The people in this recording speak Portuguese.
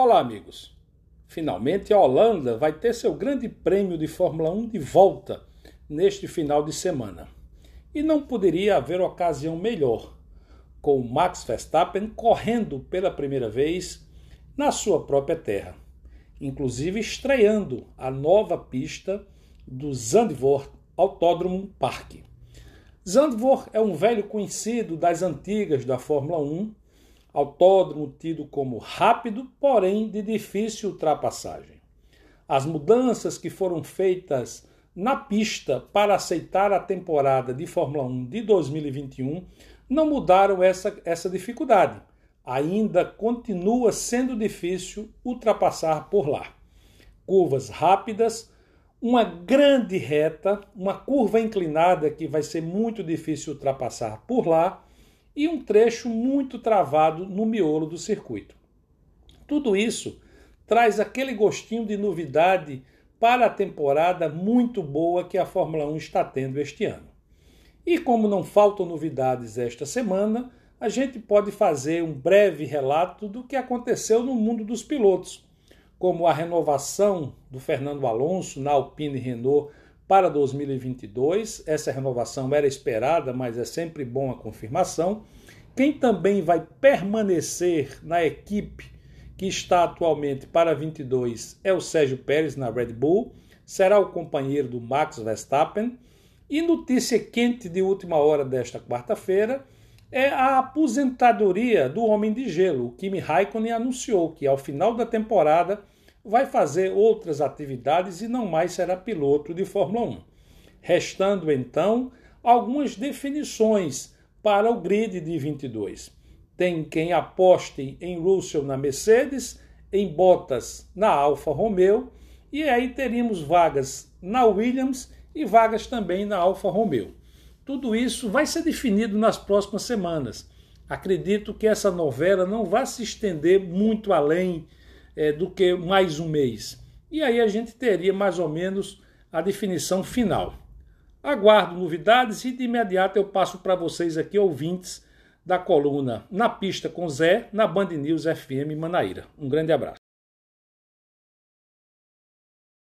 Olá, amigos! Finalmente a Holanda vai ter seu grande prêmio de Fórmula 1 de volta neste final de semana. E não poderia haver ocasião melhor, com Max Verstappen correndo pela primeira vez na sua própria terra, inclusive estreando a nova pista do Zandvoort Autódromo Park. Zandvoort é um velho conhecido das antigas da Fórmula 1 autódromo tido como rápido, porém de difícil ultrapassagem. As mudanças que foram feitas na pista para aceitar a temporada de Fórmula 1 de 2021 não mudaram essa, essa dificuldade. Ainda continua sendo difícil ultrapassar por lá. Curvas rápidas, uma grande reta, uma curva inclinada que vai ser muito difícil ultrapassar por lá e um trecho muito travado no miolo do circuito. Tudo isso traz aquele gostinho de novidade para a temporada muito boa que a Fórmula 1 está tendo este ano. E como não faltam novidades esta semana, a gente pode fazer um breve relato do que aconteceu no mundo dos pilotos, como a renovação do Fernando Alonso na Alpine Renault para 2022. Essa renovação era esperada, mas é sempre bom a confirmação. Quem também vai permanecer na equipe que está atualmente para 22 é o Sérgio Pérez na Red Bull, será o companheiro do Max Verstappen. E notícia quente de última hora desta quarta-feira é a aposentadoria do Homem de Gelo. O Kimi Raikkonen anunciou que ao final da temporada vai fazer outras atividades e não mais será piloto de Fórmula 1. Restando então algumas definições para o grid de 22. Tem quem aposte em Russell na Mercedes, em Bottas na Alfa Romeo, e aí teríamos vagas na Williams e vagas também na Alfa Romeo. Tudo isso vai ser definido nas próximas semanas. Acredito que essa novela não vai se estender muito além é, do que mais um mês. E aí a gente teria mais ou menos a definição final. Aguardo novidades e de imediato eu passo para vocês aqui, ouvintes da coluna Na Pista com Zé, na Band News FM Manaíra. Um grande abraço.